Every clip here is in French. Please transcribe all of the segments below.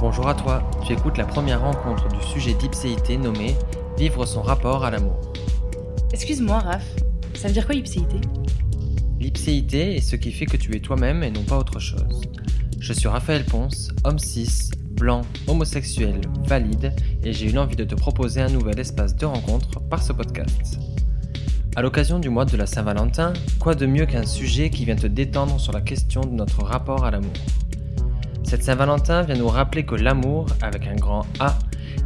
Bonjour à toi, tu écoutes la première rencontre du sujet d'Ipséité nommé Vivre son rapport à l'amour. Excuse-moi, Raph, ça veut dire quoi ipséité? L'ipséité est ce qui fait que tu es toi-même et non pas autre chose. Je suis Raphaël Ponce, homme cis, blanc, homosexuel, valide, et j'ai eu l'envie de te proposer un nouvel espace de rencontre par ce podcast. À l'occasion du mois de la Saint-Valentin, quoi de mieux qu'un sujet qui vient te détendre sur la question de notre rapport à l'amour? Cette Saint-Valentin vient nous rappeler que l'amour, avec un grand A,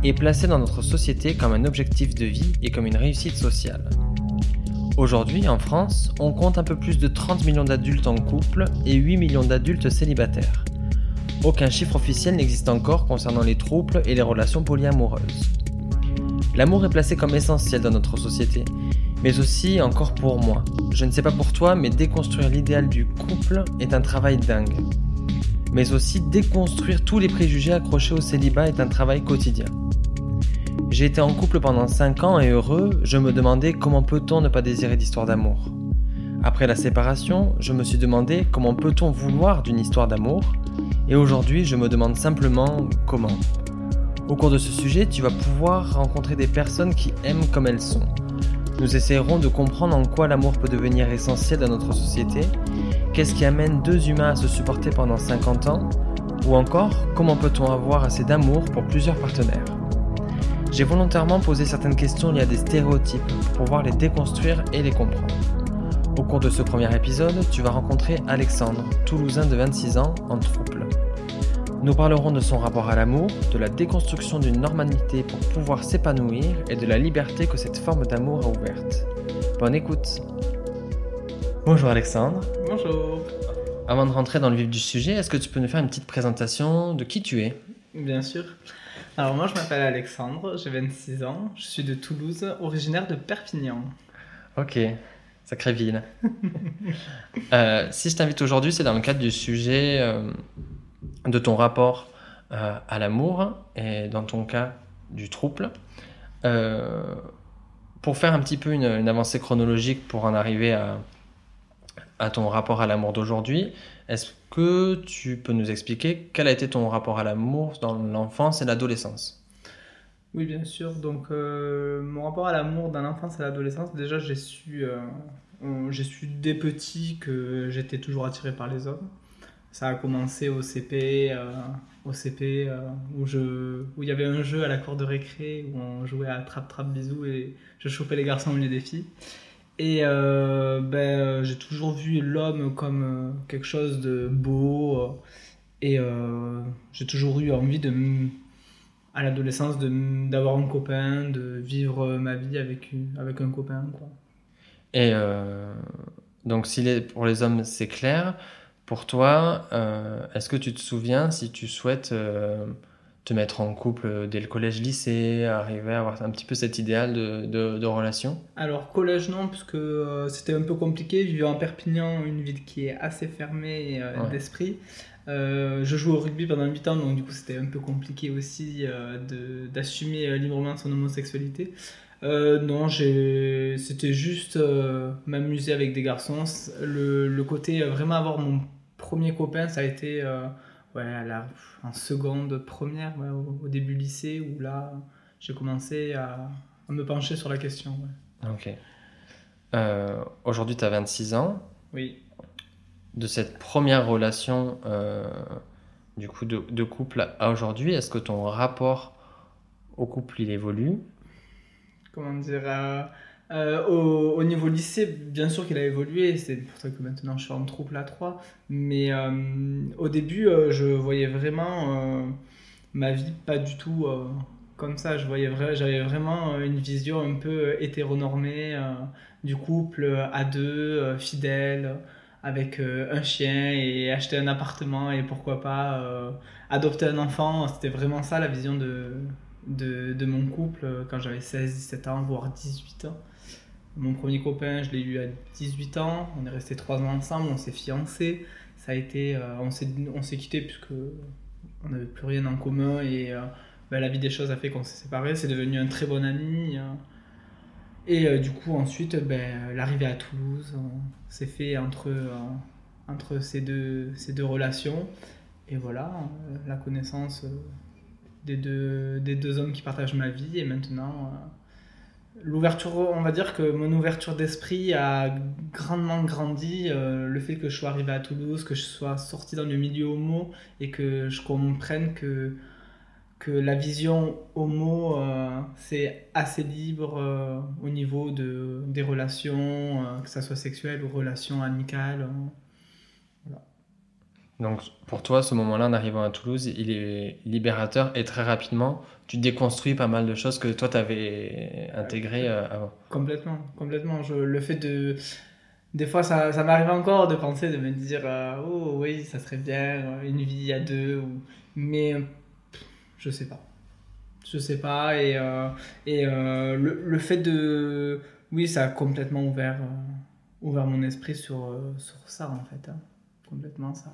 est placé dans notre société comme un objectif de vie et comme une réussite sociale. Aujourd'hui, en France, on compte un peu plus de 30 millions d'adultes en couple et 8 millions d'adultes célibataires. Aucun chiffre officiel n'existe encore concernant les troubles et les relations polyamoureuses. L'amour est placé comme essentiel dans notre société, mais aussi encore pour moi. Je ne sais pas pour toi, mais déconstruire l'idéal du couple est un travail dingue. Mais aussi déconstruire tous les préjugés accrochés au célibat est un travail quotidien. J'ai été en couple pendant 5 ans et heureux, je me demandais comment peut-on ne pas désirer d'histoire d'amour. Après la séparation, je me suis demandé comment peut-on vouloir d'une histoire d'amour, et aujourd'hui je me demande simplement comment. Au cours de ce sujet, tu vas pouvoir rencontrer des personnes qui aiment comme elles sont. Nous essayerons de comprendre en quoi l'amour peut devenir essentiel dans notre société, qu'est-ce qui amène deux humains à se supporter pendant 50 ans, ou encore comment peut-on avoir assez d'amour pour plusieurs partenaires? J'ai volontairement posé certaines questions liées à des stéréotypes pour pouvoir les déconstruire et les comprendre. Au cours de ce premier épisode, tu vas rencontrer Alexandre, Toulousain de 26 ans, en trouble. Nous parlerons de son rapport à l'amour, de la déconstruction d'une normalité pour pouvoir s'épanouir et de la liberté que cette forme d'amour a ouverte. Bonne écoute Bonjour Alexandre. Bonjour. Avant de rentrer dans le vif du sujet, est-ce que tu peux nous faire une petite présentation de qui tu es? Bien sûr. Alors moi je m'appelle Alexandre, j'ai 26 ans, je suis de Toulouse, originaire de Perpignan. Ok, sacrée ville. Euh, si je t'invite aujourd'hui, c'est dans le cadre du sujet euh, de ton rapport euh, à l'amour et dans ton cas du trouble. pour faire un petit peu une, une, avancée chronologique pour en arriver à, à ton rapport à l'amour d'aujourd'hui, est-ce que tu peux nous expliquer quel a été ton rapport à l'amour dans l'enfance et l'adolescence? Oui, bien sûr. Donc, euh, mon rapport à l'amour dans l'enfance et l'adolescence, déjà, j'ai su, euh, j'ai su dès petit que j'étais toujours attiré par les hommes. Ça a commencé au CP, euh, au CP où, il y avait un jeu à la cour de récré où on jouait à trap-trap-bisou et je chopais les garçons au lieu des filles. Et euh, ben, euh, j'ai toujours vu l'homme comme euh, quelque chose de beau. et j'ai toujours eu envie de, à l'adolescence d'avoir un copain, de vivre ma vie avec, avec un copain. Quoi. Et donc, si les, pour les hommes, c'est clair. Pour toi, est-ce que tu te souviens si tu souhaites te mettre en couple dès le collège-lycée, arriver à avoir un petit peu cet idéal de, de, relation Alors collège non, parce que euh, c'était un peu compliqué. Je vivais en Perpignan, une ville qui est assez fermée euh, d'esprit. Euh, je joue au rugby pendant 8 ans, donc du coup c'était un peu compliqué aussi d'assumer librement son homosexualité. non, c'était juste m'amuser avec des garçons. Le, le côté vraiment avoir mon premier copain, ça a été ouais, à la, en seconde, première, au, début lycée, où là, j'ai commencé à, me pencher sur la question. Ok. Euh, aujourd'hui, tu as 26 ans. Oui. De cette première relation euh, du coup de, de couple à aujourd'hui, est-ce que ton rapport au couple il évolue? Comment dire euh, euh, au, niveau lycée, bien sûr qu'il a évolué, c'est pour ça que maintenant je suis en trouble à 3. Mais euh, au début, euh, je voyais vraiment ma vie pas du tout comme ça. Je voyais j'avais vraiment une vision un peu hétéronormée du couple à deux, fidèle, avec un chien et acheter un appartement et pourquoi pas adopter un enfant. C'était vraiment ça la vision de, de, de mon couple quand j'avais 16, 17 ans, voire 18 ans. Mon premier copain, je l'ai eu à 18 ans. On est resté 3 ans ensemble, on s'est fiancés. Ça a été, euh, on s'est, on s'est quitté puisque on n'avait plus rien en commun et euh, ben, la vie des choses a fait qu'on s'est séparés. C'est devenu un très bon ami. Euh. et du coup, ensuite, ben, l'arrivée à Toulouse s'est fait entre, entre ces, deux, ces deux relations. et voilà, euh, la connaissance euh, des, deux, des deux hommes qui partagent ma vie. Et maintenant, euh, l'ouverture, on va dire que mon ouverture d'esprit a grandement grandi. euh, le fait que je sois arrivé à Toulouse, que je sois sorti dans le milieu homo et que je comprenne que, que la vision homo, euh, c'est assez libre au niveau de, des relations, que ça soit sexuelle ou relations amicales. euh. Donc pour toi, ce moment-là, en arrivant à Toulouse, il est libérateur et très rapidement, tu déconstruis pas mal de choses que toi, tu avais intégrées euh, avant. Complètement, complètement. Je, le fait de. Des fois, ça, ça m'arrive encore de penser, de me dire euh, Oh oui, ça serait bien, euh, une vie à deux. Ou... Mais pff, je sais pas. Je sais pas. Et, euh, et le, le fait de. Oui, ça a complètement ouvert, ouvert mon esprit sur, sur ça, en fait. hein. Complètement, ça.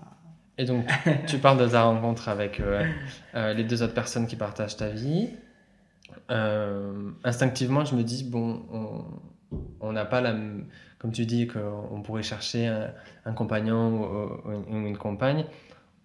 Et donc, tu parles de ta rencontre avec euh, euh, les deux autres personnes qui partagent ta vie. Euh, instinctivement, je me dis, bon, on- n'a pas la... Comme tu dis qu'on pourrait chercher un, un compagnon ou, ou une, ou une compagne.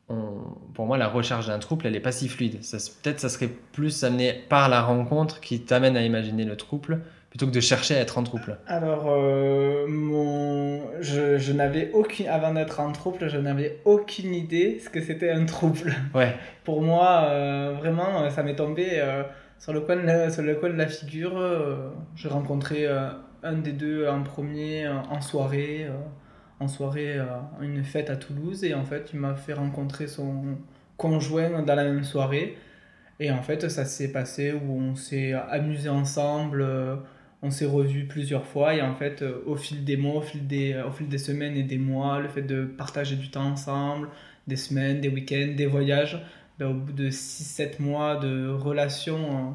On- pour moi, la recherche d'un trouble, elle n'est pas si fluide. Peut-être ça serait plus amené par la rencontre qui t'amène à imaginer le trouble, plutôt que de chercher à être en trouble. Alors, euh, mon... je, je n'avais aucune. Avant d'être en trouble, je n'avais aucune idée ce que c'était un trouble. Ouais, Pour moi, euh, vraiment, ça m'est tombé euh, sur, le coin de la, sur le coin de la figure. J'ai rencontré un des deux en premier en soirée, en soirée, une fête à Toulouse. Et en fait, il m'a fait rencontrer son conjoint dans la même soirée. Et en fait, ça s'est passé où on s'est amusé ensemble. Euh, on s'est revus plusieurs fois et en fait euh, au fil des mois, au fil des, au fil des semaines et des mois, le fait de partager du temps ensemble, des semaines, des week-ends, des voyages, ben, au bout de 6-7 mois de relation, euh,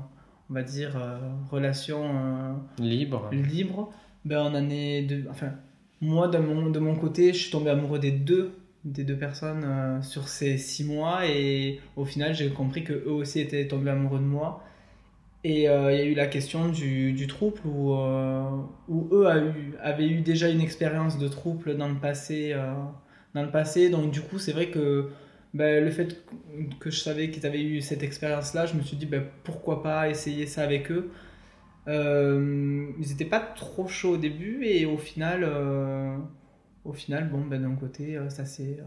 on va dire, euh, relation euh, libre. libre, ben, on en est de, enfin, moi de mon, de mon côté, je suis tombé amoureux des deux, des deux personnes euh, sur ces 6 mois et au final j'ai compris que eux aussi étaient tombés amoureux de moi. Et euh, il y a eu la question du, du trouble où, euh, eux avaient eu déjà une expérience de trouble dans le passé. euh, dans le passé. Donc du coup, c'est vrai que ben, le fait que je savais qu'ils avaient eu cette expérience-là, je me suis dit ben, pourquoi pas essayer ça avec eux. Euh, ils n'étaient pas trop chauds au début et au final, au final bon, ben, d'un côté, ça s'est...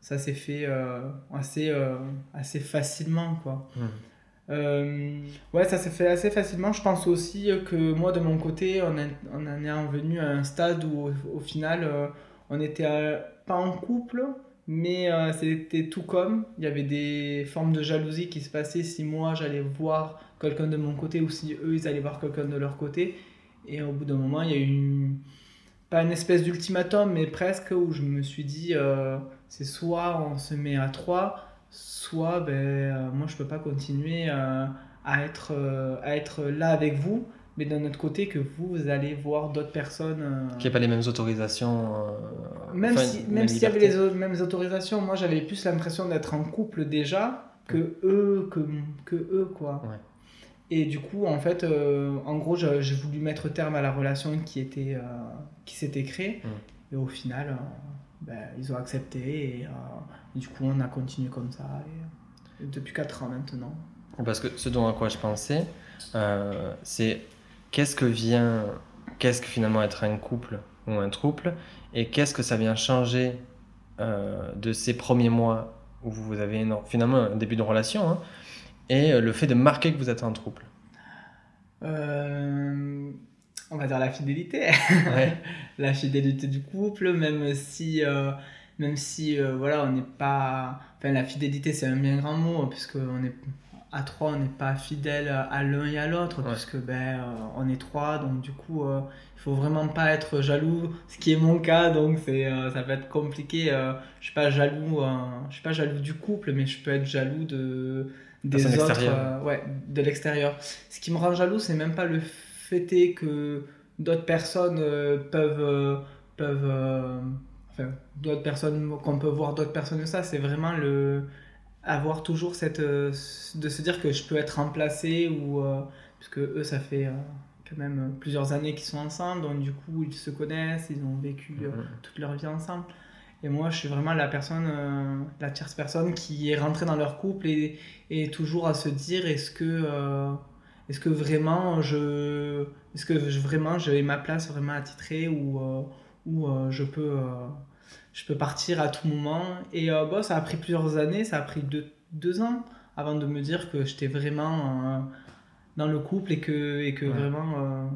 ça fait assez, assez facilement, quoi. Hmm. Euh, ouais, ça s'est fait assez facilement. Je pense aussi que moi, de mon côté, on, est- on en est revenu à un stade où, au, final, euh, on était euh, pas en couple, mais c'était tout comme. Il y avait des formes de jalousie qui se passaient si moi, j'allais voir quelqu'un de mon côté ou si eux, ils allaient voir quelqu'un de leur côté. Et au bout d'un moment, il y a eu pas une espèce d'ultimatum, mais presque, où je me suis dit, c'est soit on se met à trois, soit ben, euh, moi je peux pas continuer euh, à, être, euh, à être là avec vous, mais d'un autre côté que vous, vous allez voir d'autres personnes. n'y ait pas les mêmes autorisations. même enfin, si, même s'il y avait les mêmes autorisations, moi j'avais plus l'impression d'être en couple déjà que eux, que, que eux quoi. Ouais. Et du coup, en fait, euh, en gros, j'ai voulu mettre terme à la relation qui était, euh, qui s'était créée. Mm. Et au final, euh, ben, ils ont accepté et, euh, et du coup, on a continué comme ça. Et, et depuis 4 ans maintenant. Parce que ce dont à quoi je pensais, euh, c'est qu'est-ce que vient, qu'est-ce que finalement être un couple ou un trouble, et qu'est-ce que ça vient changer euh, de ces premiers mois où vous avez finalement un début de relation, hein, et le fait de marquer que vous êtes un trouble. On va dire la fidélité. Ouais. la fidélité du couple, même si, euh, même si euh, voilà, on n'est pas. Enfin, la fidélité, c'est un bien grand mot, puisque on est à trois, on n'est pas fidèle à l'un et à l'autre, Ouais. puisque ben, euh, on est trois, donc du coup, il faut vraiment pas être jaloux, ce qui est mon cas, donc c'est, ça peut être compliqué. je suis pas jaloux, je suis pas jaloux du couple, mais je peux être jaloux de des autres, ouais, de l'extérieur. Ce qui me rend jaloux, c'est même pas le fait est que d'autres personnes euh, peuvent euh, peuvent euh, enfin d'autres personnes qu'on peut voir d'autres personnes que ça c'est vraiment le avoir toujours cette de se dire que je peux être remplacé ou euh, puisque eux ça fait quand même plusieurs années qu'ils sont ensemble donc du coup ils se connaissent ils ont vécu Mhm. toute leur vie ensemble Et moi, je suis vraiment la personne, euh, la tierce personne qui est rentrée dans leur couple et, et toujours à se dire est-ce que, euh, est-ce que vraiment je, est-ce que je, vraiment j'ai ma place vraiment attitrée ou, euh, ou euh, je peux, euh, je peux partir à tout moment? Et bon, ça a pris plusieurs années, ça a pris deux, deux ans avant de me dire que j'étais vraiment dans le couple et que, et que Ouais. vraiment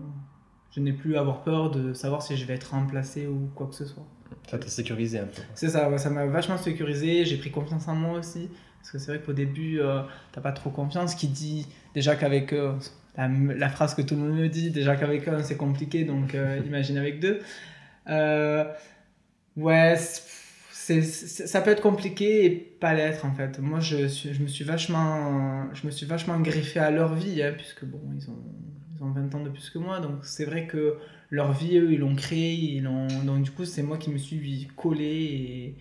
je n'ai plus à avoir peur de savoir si je vais être remplacé ou quoi que ce soit. Ça t'a sécurisé un peu. C'est ça, ouais, ça m'a vachement sécurisé, j'ai pris confiance en moi aussi. Parce que c'est vrai qu'au début, euh, t'as pas trop confiance. Qui dit déjà qu'avec euh, la, la phrase que tout le monde me dit, déjà qu'avec un c'est compliqué, donc euh, imagine avec deux. Euh, ouais, c'est, c'est- ça peut être compliqué et pas l'être en fait. Moi, je, suis- je me suis vachement, je me suis vachement greffé à leur vie, hein, puisque bon, ils ont, ils ont 20 ans de plus que moi, donc c'est vrai que leur vie, eux, ils l'ont créé, ils l'ont... donc du coup, c'est moi qui me suis collé et,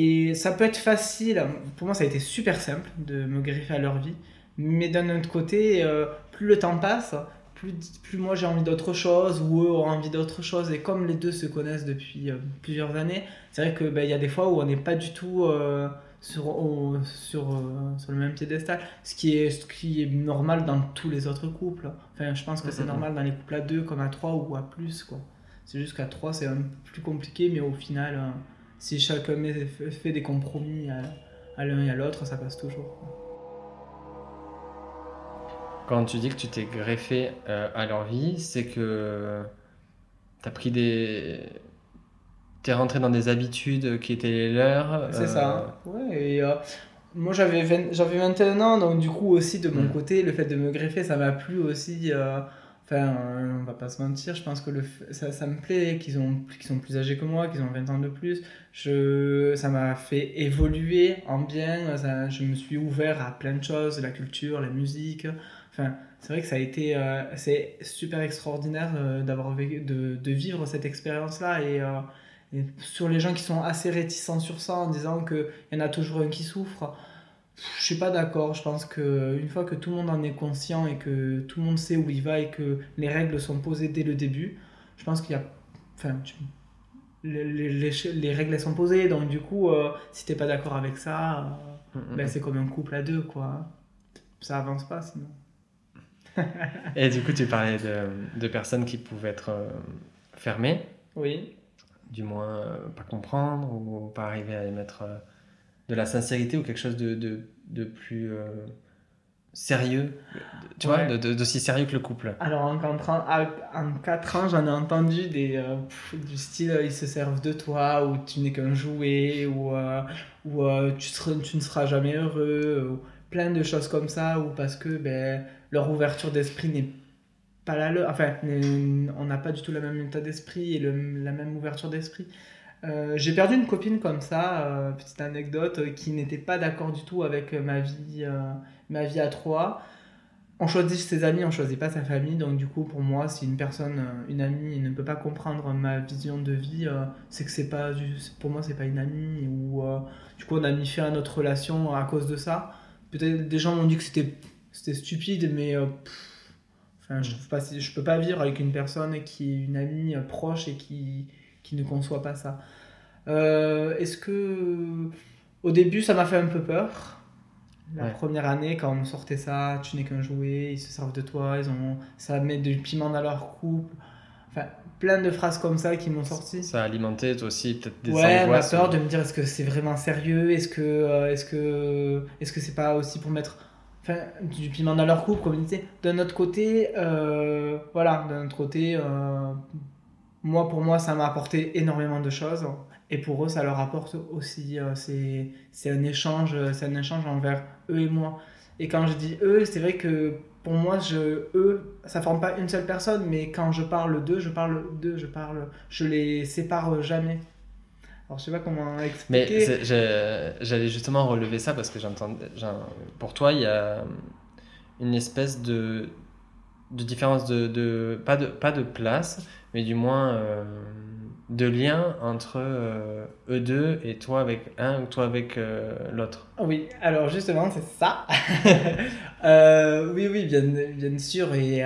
et ça peut être facile. Pour moi, ça a été super simple de me greffer à leur vie, mais d'un autre côté, euh, plus le temps passe, plus, plus moi j'ai envie d'autre chose ou eux ont envie d'autre chose, et comme les deux se connaissent depuis euh, plusieurs années, c'est vrai que ben, y a des fois où on n'est pas du tout euh, sur, au- sur, euh, sur le même piédestal, ce qui, est, ce qui est normal dans tous les autres couples. Enfin, je pense que c'est normal dans les couples à deux comme à trois ou à plus. quoi. C'est juste qu'à trois, c'est un peu plus compliqué, mais au final, euh, si chacun fait des compromis à, l'un et à l'autre, ça passe toujours. Quand tu dis que tu t'es greffé euh, à leur vie, c'est que t'as pris des. T'es rentré dans des habitudes qui étaient les leurs. C'est euh, ça. Ouais, et euh, moi j'avais 20 j'avais 21 ans, donc du coup aussi de mon Mm. côté, le fait de me greffer, ça m'a plu aussi. euh, Enfin, euh, on va pas se mentir, je pense que le, ça, ça me plaît qu'ils ont, qu'ils sont plus âgés que moi, qu'ils ont 20 ans de plus. Je, ça m'a fait évoluer en bien, je me suis ouvert à plein de choses, la culture, la musique. Enfin, c'est vrai que ça a été euh, c'est super extraordinaire euh, d'avoir de, de vivre cette expérience-là et, et sur les gens qui sont assez réticents sur ça en disant qu'il y en a toujours un qui souffre. Je suis pas d'accord. Je pense que une fois que tout le monde en est conscient et que tout le monde sait où il va et que les règles sont posées dès le début, je pense qu'il y a. Enfin, tu- les, les- les- les règles elles sont posées, donc du coup, euh, si t'es pas d'accord avec ça, euh, mm, mm. ben, c'est comme un couple à deux, quoi. Ça avance pas sinon. Et du coup, tu parlais de, de personnes qui pouvaient être euh, fermées, Oui. du moins pas comprendre ou pas arriver à émettre euh, de la sincérité ou quelque chose de, de, de plus euh, sérieux, tu vois, Ouais. de- de- d'aussi sérieux que le couple. Alors en 4 ans, en quatre ans, j'en ai entendu des, euh, du style ils se servent de toi, ou tu n'es qu'un jouet, ou, euh, ou tu, seras- tu ne seras jamais heureux, ou plein de choses comme ça, ou parce que ben, leur ouverture d'esprit n'est pas la leur, enfin on n'a pas du tout la même état d'esprit et le- la même ouverture d'esprit. Euh, j'ai perdu une copine comme ça, euh, petite anecdote, euh, qui n'était pas d'accord du tout avec ma vie, ma vie à trois on choisit ses amis, on choisit pas sa famille. Donc du coup, pour moi, si une personne, une amie, ne peut pas comprendre ma vision de vie, c'est que c'est pas, pour moi, c'est pas une amie. Ou du coup, on a mis fin à notre relation à cause de ça. Peut-être des gens m'ont dit que c'était, c'était stupide, mais pff, enfin, je trouve pas, je peux pas vivre avec une personne qui est une amie proche et qui, qui ne conçoit pas ça. Euh, est-ce que au début, ça m'a fait un peu peur. La Ouais. première année, quand on sortait ça, tu n'es qu'un jouet, ils se servent de toi, ils ont, ça met du piment dans leur couple. Enfin, plein de phrases comme ça qui m'ont sorti. Ça a alimenté toi aussi peut-être des Ouais, ma angoisses. peur de me dire est-ce que c'est vraiment sérieux? Est-ce que euh, est-ce que est-ce que c'est pas aussi pour mettre enfin, du piment dans leur couple comme il disait D'un autre côté, euh, voilà, d'un autre côté, euh, moi pour moi ça m'a apporté énormément de choses et pour eux ça leur apporte aussi. euh, c'est c'est un échange, c'est un échange envers eux et moi. Et quand je dis eux, c'est vrai que pour moi, je, eux, ça forme pas une seule personne, mais quand je parle d'eux, je parle d'eux, je parle, je les sépare jamais. Alors, je sais pas comment Mais expliquer. j'ai- j'allais justement relever ça parce que j'entends. j'en- Pour toi, il y a une espèce de, de différence de, de, pas de. Pas de place, mais du moins. euh, de lien entre euh, eux deux et toi avec un ou toi avec euh, l'autre Oui, alors justement, c'est ça. Oui, oui, bien, sûr. Et,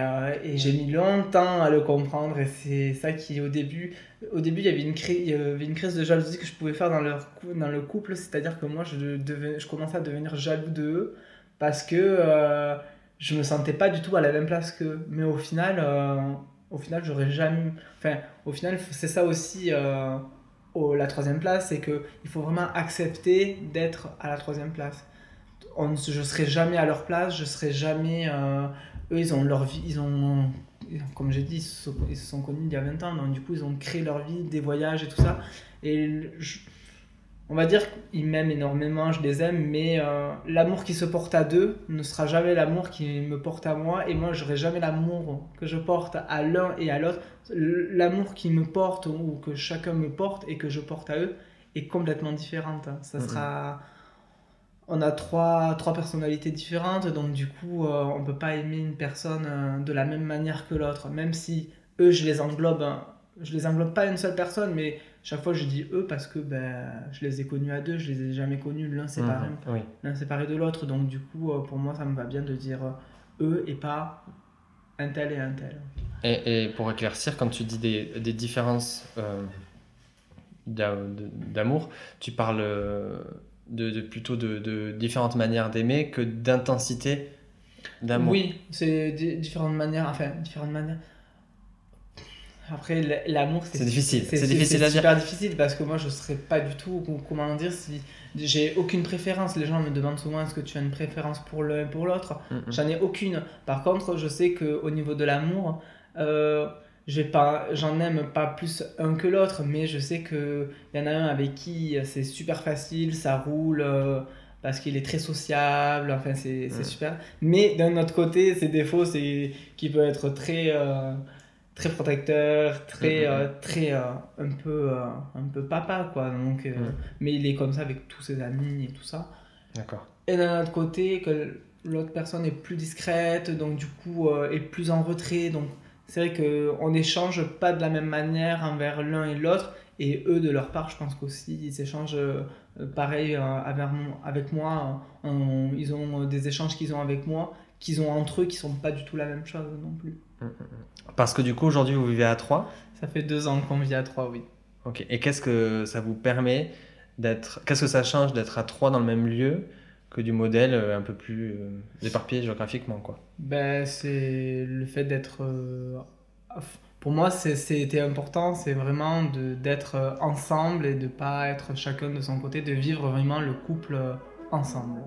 j'ai mis longtemps à le comprendre. Et c'est ça qui, au début, au début il, y avait une crise, il y avait une crise de jalousie que je pouvais faire dans, leur, dans le couple. C'est-à-dire que moi, je, devais, je commençais à devenir jaloux d'eux parce que je me sentais pas du tout à la même place qu'eux. Mais au final au final, j'aurais jamais. Enfin, au final, c'est ça aussi euh, la troisième place, c'est que il faut vraiment accepter d'être à la troisième place. On, je serai jamais à leur place, je serai jamais. Euh, eux, ils ont leur vie, ils ont, comme j'ai dit, ils se, sont, connus il y a 20 ans, donc du coup, ils ont créé leur vie, des voyages et tout ça. Et je, on va dire qu'ils m'aiment énormément, je les aime, mais euh, l'amour qui se porte à deux ne sera jamais l'amour qui me porte à moi, et moi, j'aurai jamais l'amour que je porte à l'un et à l'autre. L'amour qui me porte ou que chacun me porte et que je porte à eux est complètement différente. Ça sera. On a trois, trois personnalités différentes, donc du coup, euh, on ne peut pas aimer une personne euh, de la même manière que l'autre, même si eux, je les englobe. Hein. Je les englobe pas une seule personne, mais chaque fois je dis eux parce que ben, je les ai connus à deux, je les ai jamais connus l'un séparé, mhm, l'un séparé de l'autre. Donc du coup, euh, pour moi, ça me va bien de dire euh, eux et pas un tel et un tel. Et, et pour éclaircir, quand tu dis des, des différences euh, d'amour, tu parles de, de plutôt de, de, différentes manières d'aimer que d'intensité d'amour. Oui, c'est différentes manières, enfin différentes manières. Après, l'amour, c'est difficile. C'est difficile à dire. super difficile parce que moi, je serais pas du tout, comment dire, si j'ai aucune préférence. Les gens me demandent souvent est-ce que tu as une préférence pour l'un pour l'autre? J'en ai aucune. Par contre, je sais qu'au niveau de l'amour, euh, j'en aime pas plus un que l'autre, mais je sais qu'il y en a un avec qui c'est super facile, ça roule. Euh, parce qu'il est très sociable, enfin c'est super. Mais d'un autre côté, ses défauts, c'est qu'il peut être très, euh, très protecteur, très, mm-hmm. euh, très euh, un, peu, euh, un peu papa, quoi. Donc, mm. Mais il est comme ça avec tous ses amis et tout ça. D'accord. Et d'un autre côté, que l'autre personne est plus discrète, donc du coup est plus en retrait. Donc c'est vrai qu'on n'échange pas de la même manière envers l'un et l'autre. Et eux, de leur part, je pense qu'aussi, ils échangent pareil avec moi. ils ont des échanges qu'ils ont avec moi, qu'ils ont entre eux, qui sont pas du tout la même chose non plus. Parce que du coup, aujourd'hui, vous vivez à trois Ça fait deux ans qu'on vit à trois, oui. Ok. Et qu'est-ce que ça vous permet d'être. Qu'est-ce que ça change d'être à trois dans le même lieu que du modèle euh, un peu plus euh, éparpillé géographiquement, quoi? Ben, C'est le fait d'être. Euh, pour moi, c'était important, c'est vraiment d'être ensemble et de pas être chacun de son côté, de vivre vraiment le couple ensemble.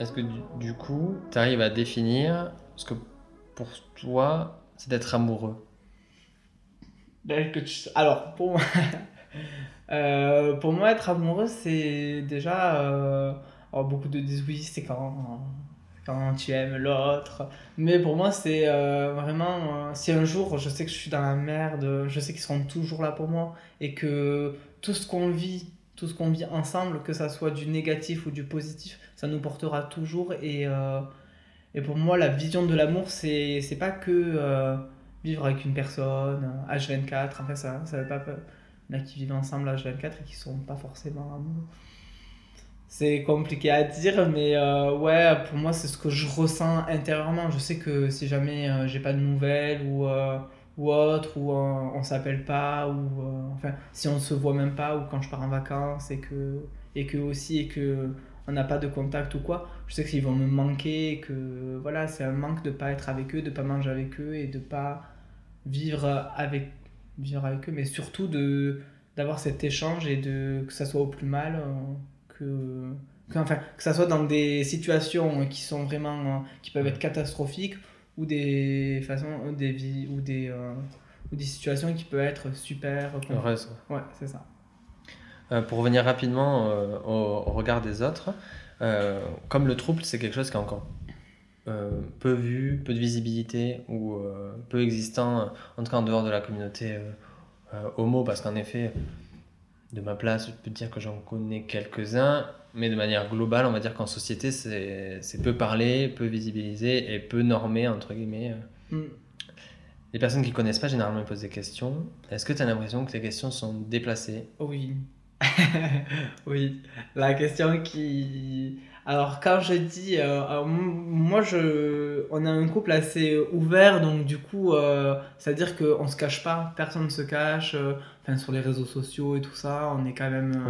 Est-ce que du, coup, tu arrives à définir ce que pour toi, c'est d'être amoureux? Ben, Alors, pour moi, euh, pour moi, être amoureux, c'est déjà. Euh, beaucoup de disent oui, c'est quand, quand tu aimes l'autre. Mais pour moi, c'est euh, vraiment. si un jour je sais que je suis dans la merde, je sais qu'ils seront toujours là pour moi et que tout ce qu'on vit, tout ce qu'on vit ensemble, que ça soit du négatif ou du positif, ça nous portera toujours. Et, euh, et pour moi, la vision de l'amour, c'est, pas que euh, vivre avec une personne, H24, enfin ça, ça veut pas. Il y en a qui vivent ensemble H24 et qui sont pas forcément amoureux. C'est compliqué à dire, mais euh, ouais, pour moi, c'est ce que je ressens intérieurement. Je sais que si jamais j'ai pas de nouvelles ou ou autre, ou on, s'appelle pas, ou enfin, si on se voit même pas, ou quand je pars en vacances, et que, et que aussi, et que on n'a pas de contact ou quoi, je sais qu'ils vont me manquer, que voilà, c'est un manque de pas être avec eux, de pas manger avec eux et de pas vivre avec, vivre avec eux, mais surtout de d'avoir cet échange et de que ça soit au plus mal, euh, que, que, enfin, que ça soit dans des situations qui sont vraiment, qui peuvent être catastrophiques ou des façons, des vies, ou des, euh, ou des situations qui peuvent être super heureuses. Ouais, c'est ça. Euh, pour revenir rapidement euh, au, regard des autres, euh, comme le trouble, c'est quelque chose qui est encore peu vu, peu de visibilité ou peu existant, en tout cas en dehors de la communauté homo, parce qu'en effet, de ma place, je peux dire que j'en connais quelques-uns. mais de manière globale, on va dire qu'en société, c'est peu parlé, peu visibilisé et peu normé, entre guillemets. Mm. Les personnes qui connaissent pas, généralement, posent des questions. Est-ce que tu as l'impression que les questions sont déplacées? Oui. oui. La question qui alors quand je dis, euh, moi je, on a un couple assez ouvert, donc du coup, euh, c'est-à-dire qu'on se cache pas, personne ne se cache, euh, enfin sur les réseaux sociaux et tout ça, on est quand même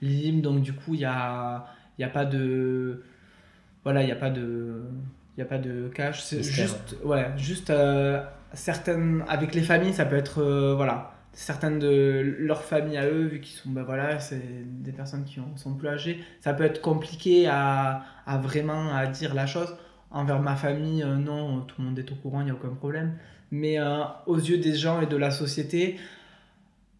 libre, donc du coup il y a, y a pas de, voilà, il y a pas de, il y a pas de cache, c'est juste, ouais, juste certaines, avec les familles ça peut être, voilà certaines de leur famille à eux, vu qu'ils sont, ben voilà, c'est des personnes qui sont plus âgées, ça peut être compliqué à, vraiment à dire la chose. Envers ma famille, euh, non, tout le monde est au courant, il n'y a aucun problème. Mais euh, aux yeux des gens et de la société,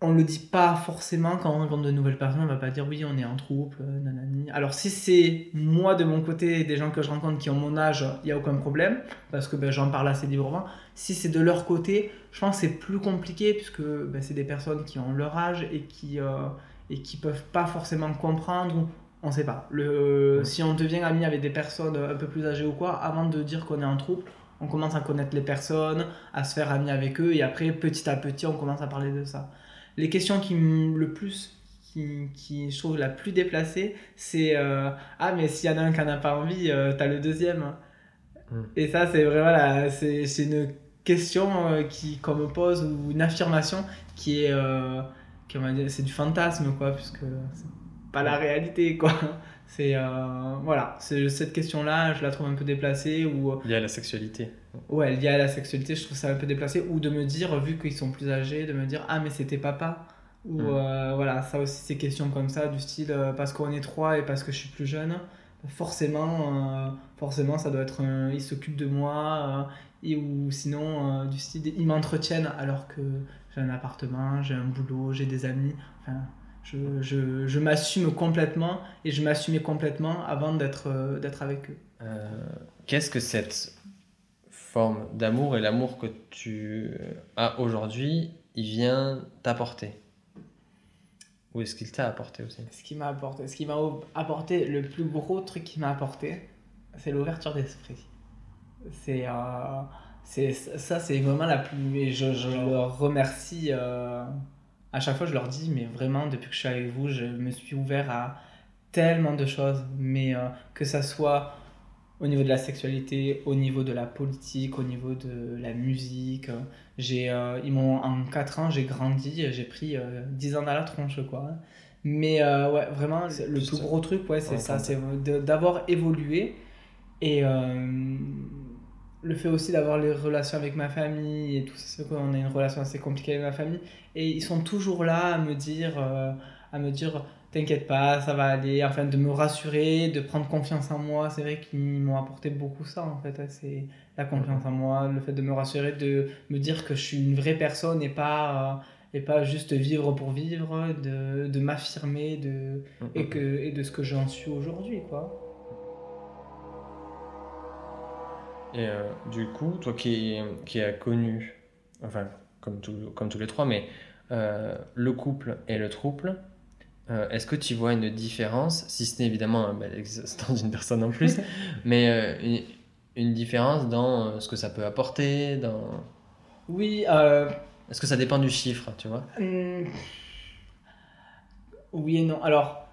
on le dit pas forcément quand on rencontre de nouvelles personnes, on va pas dire oui, on est en troupe, euh. Alors si c'est moi de mon côté, des gens que je rencontre qui ont mon âge, il y a aucun problème parce que ben, j'en parle assez librement. Si c'est de leur côté, je pense que c'est plus compliqué puisque ben, c'est des personnes qui ont leur âge et qui euh, et qui peuvent pas forcément comprendre. On sait pas. Le, Si on devient ami avec des personnes un peu plus âgées ou quoi, avant de dire qu'on est en troupe, on commence à connaître les personnes, à se faire ami avec eux et après petit à petit on commence à parler de ça les questions qui le plus qui, qui, je trouve la plus déplacée, c'est euh, ah mais s'il y en a un qui n'a pas envie, euh, t'as le deuxième. Hmm. Et ça c'est vraiment c'est, c'est une question euh, qui qu'on me pose ou une affirmation qui est qui, c'est du fantasme quoi puisque c'est pas la réalité quoi. C'est voilà, c'est cette question-là, je la trouve un peu déplacée ou liée à la sexualité. Ouais, liée à la sexualité, je trouve ça un peu déplacé ou de me dire vu qu'ils sont plus âgés, de me dire ah mais c'était papa ou mm. euh, voilà, ça aussi ces questions comme ça du style euh, parce qu'on est trois et parce que je suis plus jeune, forcément euh, forcément ça doit être un, ils s'occupent de moi et ou sinon du style ils m'entretiennent alors que j'ai un appartement, j'ai un boulot, j'ai des amis, enfin je, je, je m'assume complètement et je m'assumais complètement avant d'être euh, d'être avec eux. Euh, qu'est-ce que cette forme d'amour et l'amour que tu as aujourd'hui, il vient t'apporter? Ou est-ce qu'il t'a apporté aussi? Ce qui m'a apporté, ce qui m'a apporté, le plus gros truc qui m'a apporté, c'est l'ouverture d'esprit. C'est euh, ça, c'est vraiment la plus. Et je, je le remercie à chaque fois, je leur dis, mais vraiment, depuis que je suis avec vous, je me suis ouvert à tellement de choses, mais euh, que ça soit au niveau de la sexualité, au niveau de la politique, au niveau de la musique. J'ai, euh, ils m'ont, en 4 ans, j'ai grandi, j'ai pris 10 euh, ans dans la tronche, quoi. Mais ouais, vraiment, le plus gros truc, ouais, c'est ça, c'est d'avoir évolué et le fait aussi d'avoir les relations avec ma famille et tout ça, c'est qu'on a une relation assez compliquée avec ma famille. Et ils sont toujours là à me dire, euh, à me dire, t'inquiète pas, ça va aller, enfin de me rassurer, de prendre confiance en moi. C'est vrai qu'ils m'ont apporté beaucoup ça en fait, c'est la confiance en moi, le fait de me rassurer, de me dire que je suis une vraie personne et pas euh, et pas juste vivre pour vivre, de, de m'affirmer, de et que et de ce que j'en suis aujourd'hui quoi. Et euh, du coup, toi qui, qui as connu, enfin, comme, comme tous les trois, mais euh, le couple et le trouble, euh, est-ce que tu vois une différence, si ce n'est évidemment bah, l'existence d'une personne en plus, mais une, une, différence dans ce que ça peut apporter dans... Oui. Est-ce que ça dépend du chiffre, tu vois? Mmh. Oui et non. Alors.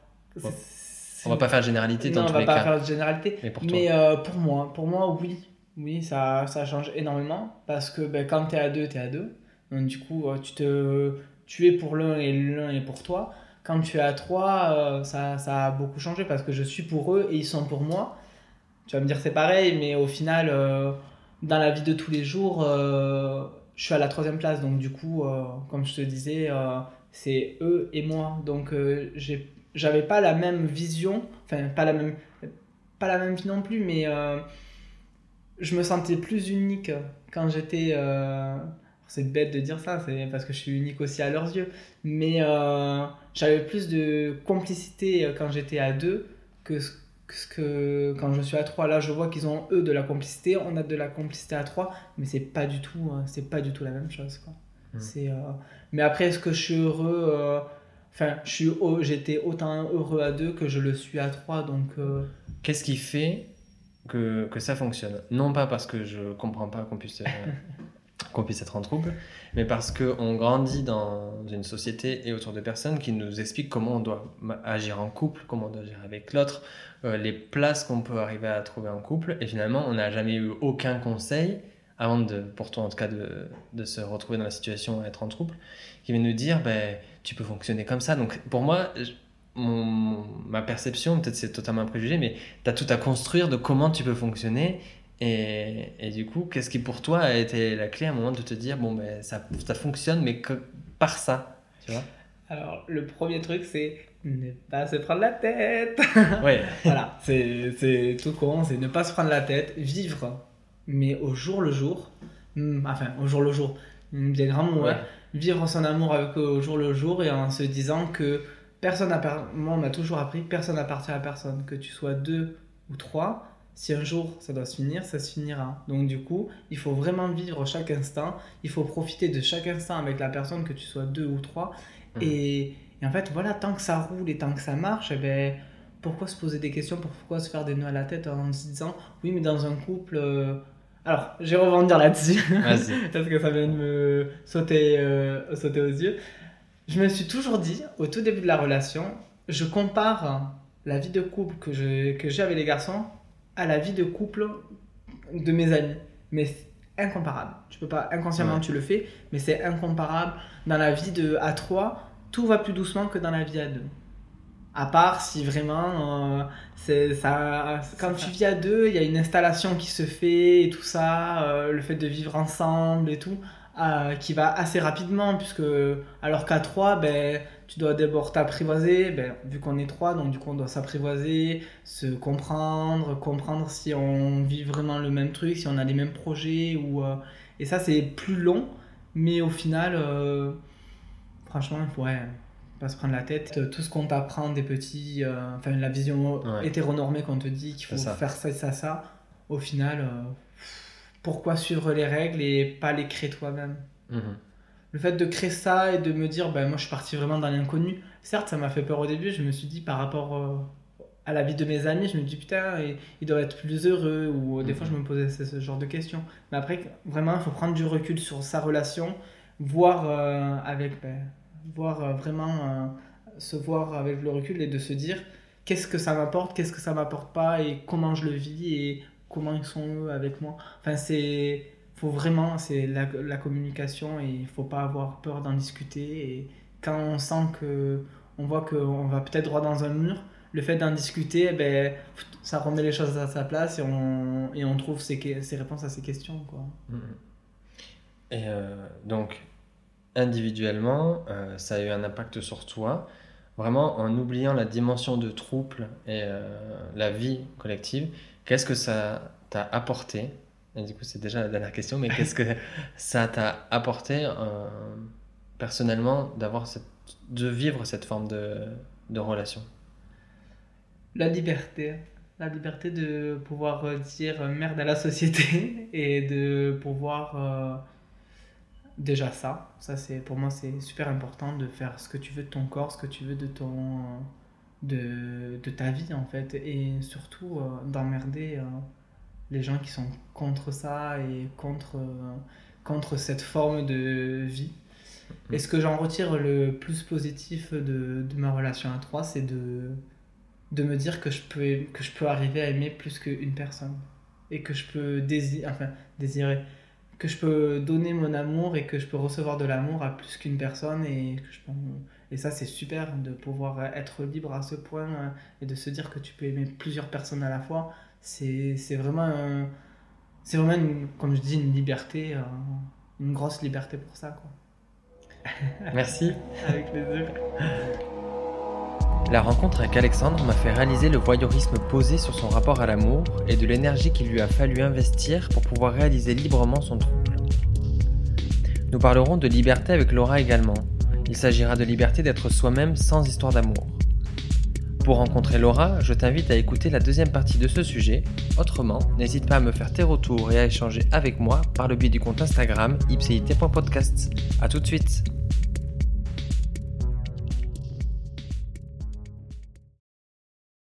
On va pas faire de généralité non, on va pas faire de généralité. Mais pour, mais pour moi, pour moi, oui. Oui, ça, ça change énormément parce que ben, quand tu es à deux, tu es à deux. Donc du coup, euh, tu, te, tu es pour l'un et l'un est pour toi. Quand tu es à trois, euh, ça, ça, a beaucoup changé parce que je suis pour eux et ils sont pour moi. Tu vas me dire c'est pareil, mais au final, euh, dans la vie de tous les jours, je suis à la troisième place. Donc du coup, comme je te disais, c'est eux et moi. Donc j'avais pas la même vision, enfin pas la même, pas la même vie non plus, mais je me sentais plus unique quand j'étais. Euh, c'est bête de dire ça, c'est parce que je suis unique aussi à leurs yeux. Mais euh, j'avais plus de complicité euh, quand j'étais à deux que ce que quand je suis à trois. Là, je vois qu'ils ont eux de la complicité, on a de la complicité à trois, mais c'est pas du tout, c'est pas du tout la même chose. Quoi. Mmh. C'est, mais après, est-ce que je suis heureux Enfin, je suis j'étais autant heureux à deux que je le suis à trois, donc. euh, Qu'est-ce qui fait que, que ça fonctionne Non pas parce que je comprends pas qu'on puisse, euh, qu'on puisse être en trouble, mais parce qu'on grandit dans une société et autour de personnes qui nous expliquent comment on doit agir en couple, comment on doit agir avec l'autre, euh, les places qu'on peut arriver à trouver en couple, et finalement on n'a jamais eu aucun conseil, avant de, pour toi en tout cas, de, de se retrouver dans la situation à être en trouble, qui vient nous dire, ben, tu peux fonctionner comme ça. Donc pour moi, mon- ma perception, peut-être c'est totalement un préjugé, mais tu as tout à construire de comment tu peux fonctionner. Et, et du coup, qu'est-ce qui pour toi a été la clé à un moment de te dire, bon, ben, ça, ça fonctionne, mais que par ça, tu vois? Alors, le premier truc, c'est ne pas se prendre la tête. Ouais, voilà, c'est tout con, c'est ne pas se prendre la tête, vivre, mais au jour le jour. Hmm, Enfin, au jour le jour, Hmm, bien grand mot, ouais. hein. Vivre son amour avec au jour le jour et en se disant que personne Moi, on m'a toujours appris, personne n'appartient à personne. Que tu sois deux ou trois, si un jour ça doit se finir, ça se finira. Donc, du coup, il faut vraiment vivre chaque instant. Il faut profiter de chaque instant avec la personne, que tu sois deux ou trois. Mhm. Et, et en fait, voilà, tant que ça roule et tant que ça marche, eh ben, pourquoi se poser des questions? Pourquoi se faire des nœuds à la tête en se disant, oui, mais dans un couple. euh, Alors, je vais rebondir là-dessus parce que ça vient de me sauter, euh, sauter aux yeux. Je me suis toujours dit, au tout début de la relation, je compare la vie de couple que j'ai avec les garçons à la vie de couple de mes amis. Mais c'est incomparable. Tu peux pas, inconsciemment Ouais. tu le fais, mais c'est incomparable. Dans la vie de à 3, tout va plus doucement que dans la vie à 2. À part si vraiment, euh, c'est ça, quand tu vis à deux, il y a une installation qui se fait et tout ça, euh, le fait de vivre ensemble et tout, euh, qui va assez rapidement, puisque alors qu'à trois, ben, tu dois d'abord t'apprivoiser, ben, vu qu'on est trois, donc du coup on doit s'apprivoiser, se comprendre, comprendre si on vit vraiment le même truc, si on a les mêmes projets, ou, euh, et ça c'est plus long, mais au final, euh, franchement, ouais, pas se prendre la tête. Euh, Tout ce qu'on t'apprend des petits, enfin la vision Ouais. hétéronormée qu'on te dit qu'il faut faire ça, ça, ça, au final, pourquoi suivre les règles et pas les créer toi-même Mhm. le fait de créer ça et de me dire, ben moi je suis parti vraiment dans l'inconnu, certes ça m'a fait peur au début, je me suis dit par rapport euh, à la vie de mes amis, je me dis putain, ils, ils doivent être plus heureux, ou euh, des Mhm. fois je me posais ce, ce genre de questions. Mais après, vraiment, il faut prendre du recul sur sa relation, voir euh, avec, ben, voir euh, vraiment se voir avec le recul et de se dire qu'est-ce que ça m'apporte, qu'est-ce que ça m'apporte pas et comment je le vis et comment ils sont eux avec moi. Enfin, c'est faut vraiment, c'est la, la communication et il faut pas avoir peur d'en discuter. Et quand on sent que, on voit qu'on va peut-être droit dans un mur, le fait d'en discuter, eh ben, ça remet les choses à sa place et on, et on trouve ses, ses réponses à ces questions. Quoi. Mhm. Et euh, donc, individuellement, euh, ça a eu un impact sur toi, vraiment en oubliant la dimension de trouble et euh, la vie collective. Qu'est-ce que ça t'a apporté? Et du coup, c'est déjà la dernière question, mais qu'est-ce que ça t'a apporté euh, personnellement d'avoir cette, de vivre cette forme de, de relation? La liberté. La liberté de pouvoir euh, dire merde à la société et de pouvoir. Déjà ça. Ça, c'est pour moi, c'est super important de faire ce que tu veux de ton corps, ce que tu veux de ton. de, de ta vie en fait. Et surtout euh, d'emmerder euh, les gens qui sont contre ça et contre, euh, contre cette forme de vie. Et ce que j'en retire le plus positif de, de ma relation à trois, c'est de, de me dire que je, peux, que je peux arriver à aimer plus qu'une personne. Et que je peux désirer, enfin, désirer, que je peux donner mon amour et que je peux recevoir de l'amour à plus qu'une personne. Et, que je peux- et ça, c'est super de pouvoir être libre à ce point euh, et de se dire que tu peux aimer plusieurs personnes à la fois. C'est vraiment, un- c'est vraiment une- comme je dis, une liberté, euh, une grosse liberté pour ça. Quoi. Merci. Avec plaisir. La rencontre avec Alexandre m'a fait réaliser le voyeurisme posé sur son rapport à l'amour et de l'énergie qu'il lui a fallu investir pour pouvoir réaliser librement son trouble. Nous parlerons de liberté avec Laura également. Il s'agira de liberté d'être soi-même sans histoire d'amour. Pour rencontrer Laura, je t'invite à écouter la deuxième partie de ce sujet. Autrement, n'hésite pas à me faire tes retours et à échanger avec moi par le biais du compte Instagram ipcit.podcast. A tout de suite